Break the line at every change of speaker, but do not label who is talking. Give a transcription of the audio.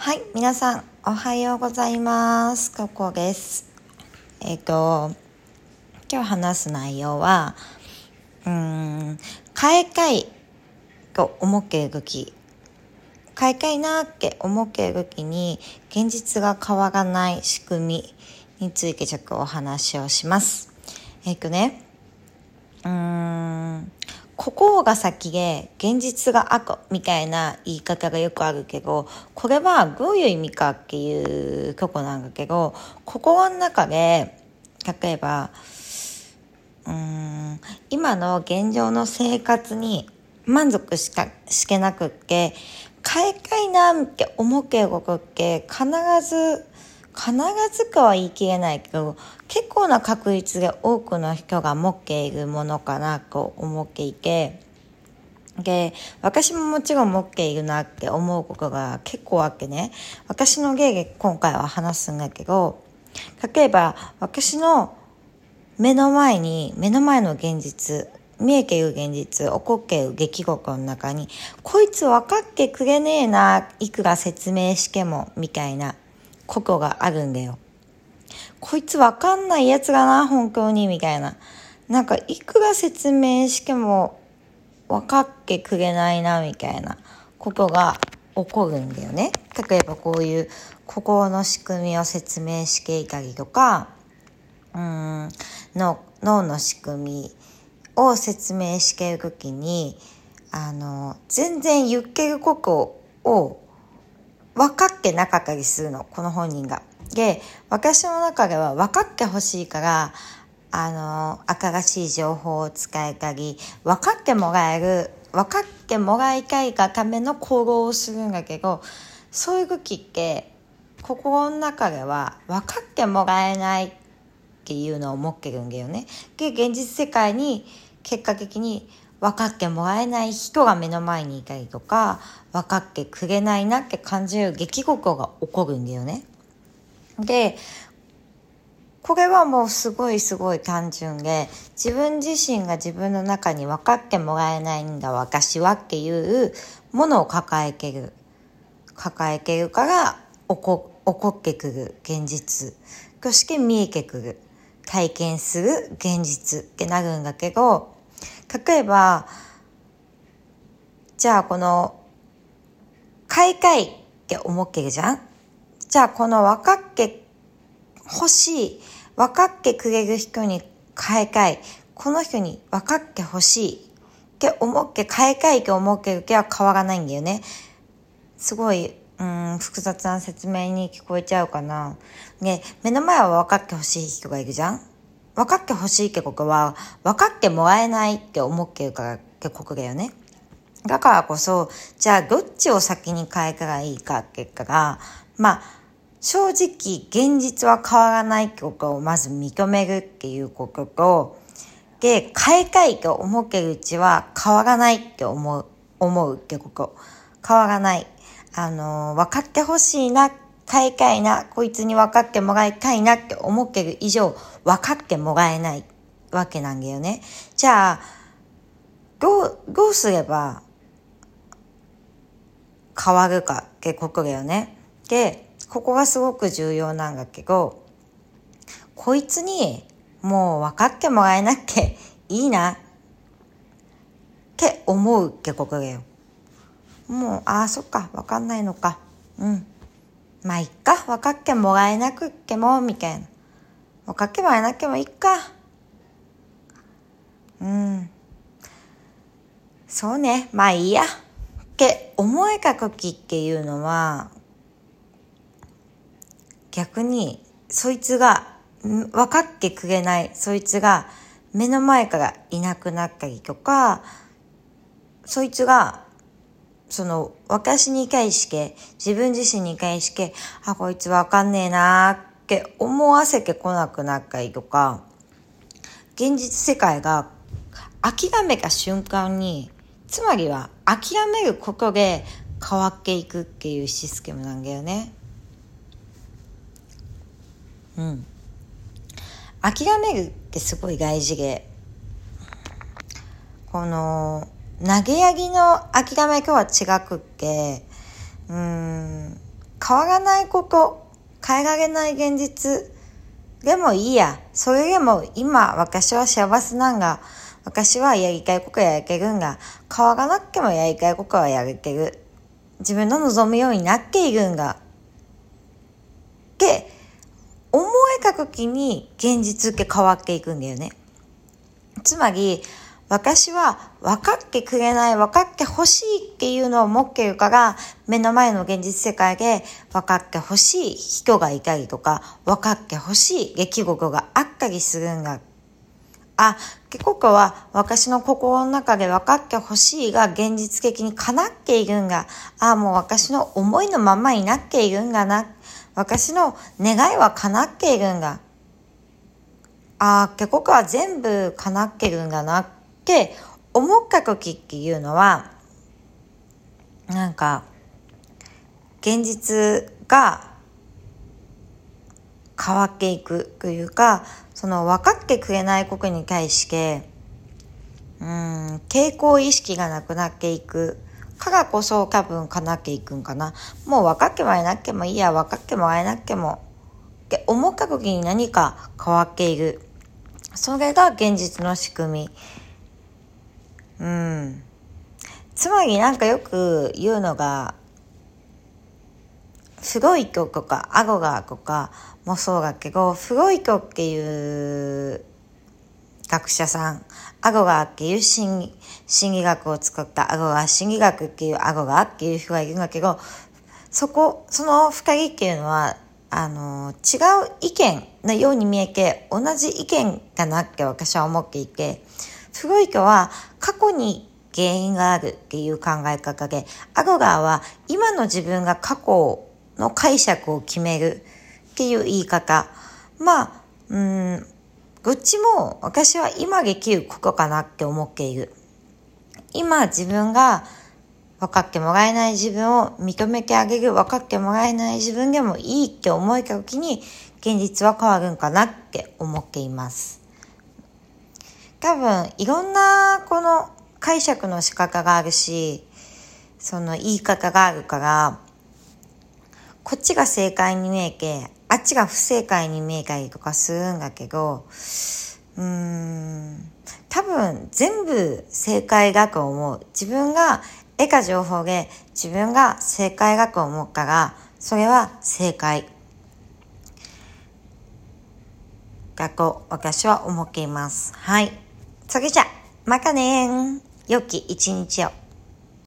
はい、皆さん、おはようございます。ここです。えっ、と、今日話す内容は、うーん、変えたいと思っている時、変えたいなって思っている時に、現実が変わらない仕組みについてちょっとお話をします。えっ、とね、うーん、ここが先で現実が後みたいな言い方がよくあるけど、これはどういう意味かっていうとこなんだけど、心の中で、例えば、うーん、今の現状の生活に満足しかしてなくって、変えたいなって思ってるこって必ず、必ずかは言い切れないけど、結構な確率で多くの人が持っているものかなと思っていて、で、私ももちろん持っているなって思うことが結構あってね、私の芸で今回は話すんだけど、例えば私の目の前に、目の前の現実、見えている現実、起こっている出来事の中に、こいつ分かってくれねえな、いくら説明しても、みたいなことがあるんだよ。こいつ分かんないやつだな、本当に、みたいな。なんか、いくら説明しても分かってくれないな、みたいなことが起こるんだよね。例えばこういう心の仕組みを説明していたりとか、うんの脳の仕組みを説明しているときにあの全然言ってることを分かってなかったりするのこの本人が。で私の中では分かってほしいからあの新しい情報を使えたり分かってもらえる分かってもらいたいがための行動をするんだけどそういう時って心の中では分かってもらえないっていうのを持ってるんだよね。で、現実世界に結果的に分かってもらえない人が目の前にいたりとか、分かってくれないなって感じる出来事が起こるんだよね。で、これはもうすごいすごい単純で、自分自身が自分の中に分かってもらえないんだ私はっていうものを抱えてる。抱えてるから起こ起こってくる現実。そして見えてくる。体験する現実ってなるんだけど、例えば、じゃあこの、買いたいって思ってるじゃん？じゃあこの分かって欲しい、分かってくれる人に買いたい、この人に分かって欲しいって思って買いたいって思ってるけは変わらないんだよね。すごい、うん、複雑な説明に聞こえちゃうかな。ね、目の前は分かってほしい人がいるじゃん？分かってほしいってことは、分かってもらえないって思ってるからってことだよね。だからこそ、じゃあどっちを先に変えたらいいかって言ったら、まあ、正直現実は変わらないってことをまず認めるっていうことと、で、変えたいと思ってるうちは変わらないって思う、思うってこと。変わらない。あの、分かってほしいな、変えたいな、こいつに分かってもらいたいなって思ってる以上、分かってもらえないわけなんだよね。じゃあ、どう、どうすれば変わるかってことだよね。で、ここがすごく重要なんだけど、こいつにもう分かってもらえなきゃいいなって思うってことだよ。もう、ああ、そっか、わかんないのか。うん。まあ、いっか、分かってもらえなくっても、みたいな。分かってもらえなくてもいいか。うん。そうね、まあいいや。って思えた時っていうのは、逆に、そいつが、分かってくれない、そいつが目の前からいなくなったりとか、そいつがその、私に対して、自分自身に対して、あ、こいつわかんねえなーって思わせてこなくなったりとか、現実世界が諦めた瞬間に、つまりは諦めることで変わっていくっていうシステムなんだよね。うん。諦めるってすごい大事で、この、投げやりの諦めとは違くって、うん、変わらないこと、変えられない現実でもいいや。それでも今私は幸せなんだ。私はやりたいことやりけるんが、変わらなくてもやりたいことはやりける。自分の望むようになっているんだ。って思えた時に現実って変わっていくんだよね。つまり、私は分かってくれない、分かってほしいっていうのを持っているから、目の前の現実世界で分かってほしい人がいたりとか、分かってほしい出来事があったりするんだ。あ、結構は私の心の中で分かってほしいが現実的に叶っているんだ。あ、もう私の思いのままになっているんだな。私の願いは叶っているんだ。あ、結構は全部叶ってるんだなって思った時っていうのは、なんか、現実が変わっていくというか、その分かってくれないことに対して、うん、傾向意識がなくなっていくからこそ多分かなっていくんかな。もう分かってもらえなくてもいいや、分かってもらえなくても。って思った時に何か変わっている。それが現実の仕組み。うん。つまりなんかよく言うのが、すごい人とか、アゴガとかもそうだけど、フロイトっていう学者さん、アゴガーっていう心心理学を作ったアゴガー、心理学っていうアゴガーっていう人がいるんだけど、そこ、その二人っていうのは、あの、違う意見のように見えて、同じ意見だなって私は思っていて、フロイトは過去に原因があるっていう考え方で、アゴガーは今の自分が過去の解釈を決めるっていう言い方。まあ、うん、どっちも私は今できることかなって思っている。今自分が分かってもらえない自分を認めてあげる、分かってもらえない自分でもいいって思えた時に現実は変わるんかなって思っています。多分いろんなこの解釈の仕方があるし、その言い方があるから、こっちが正解に見えて、あっちが不正解に見えたりとかするんだけど、うーん、多分全部正解だと思う。自分が得た情報で自分が正解だと思うから、それは正解。だと私は思っています。はい。それじゃ、またねー。良き一日を。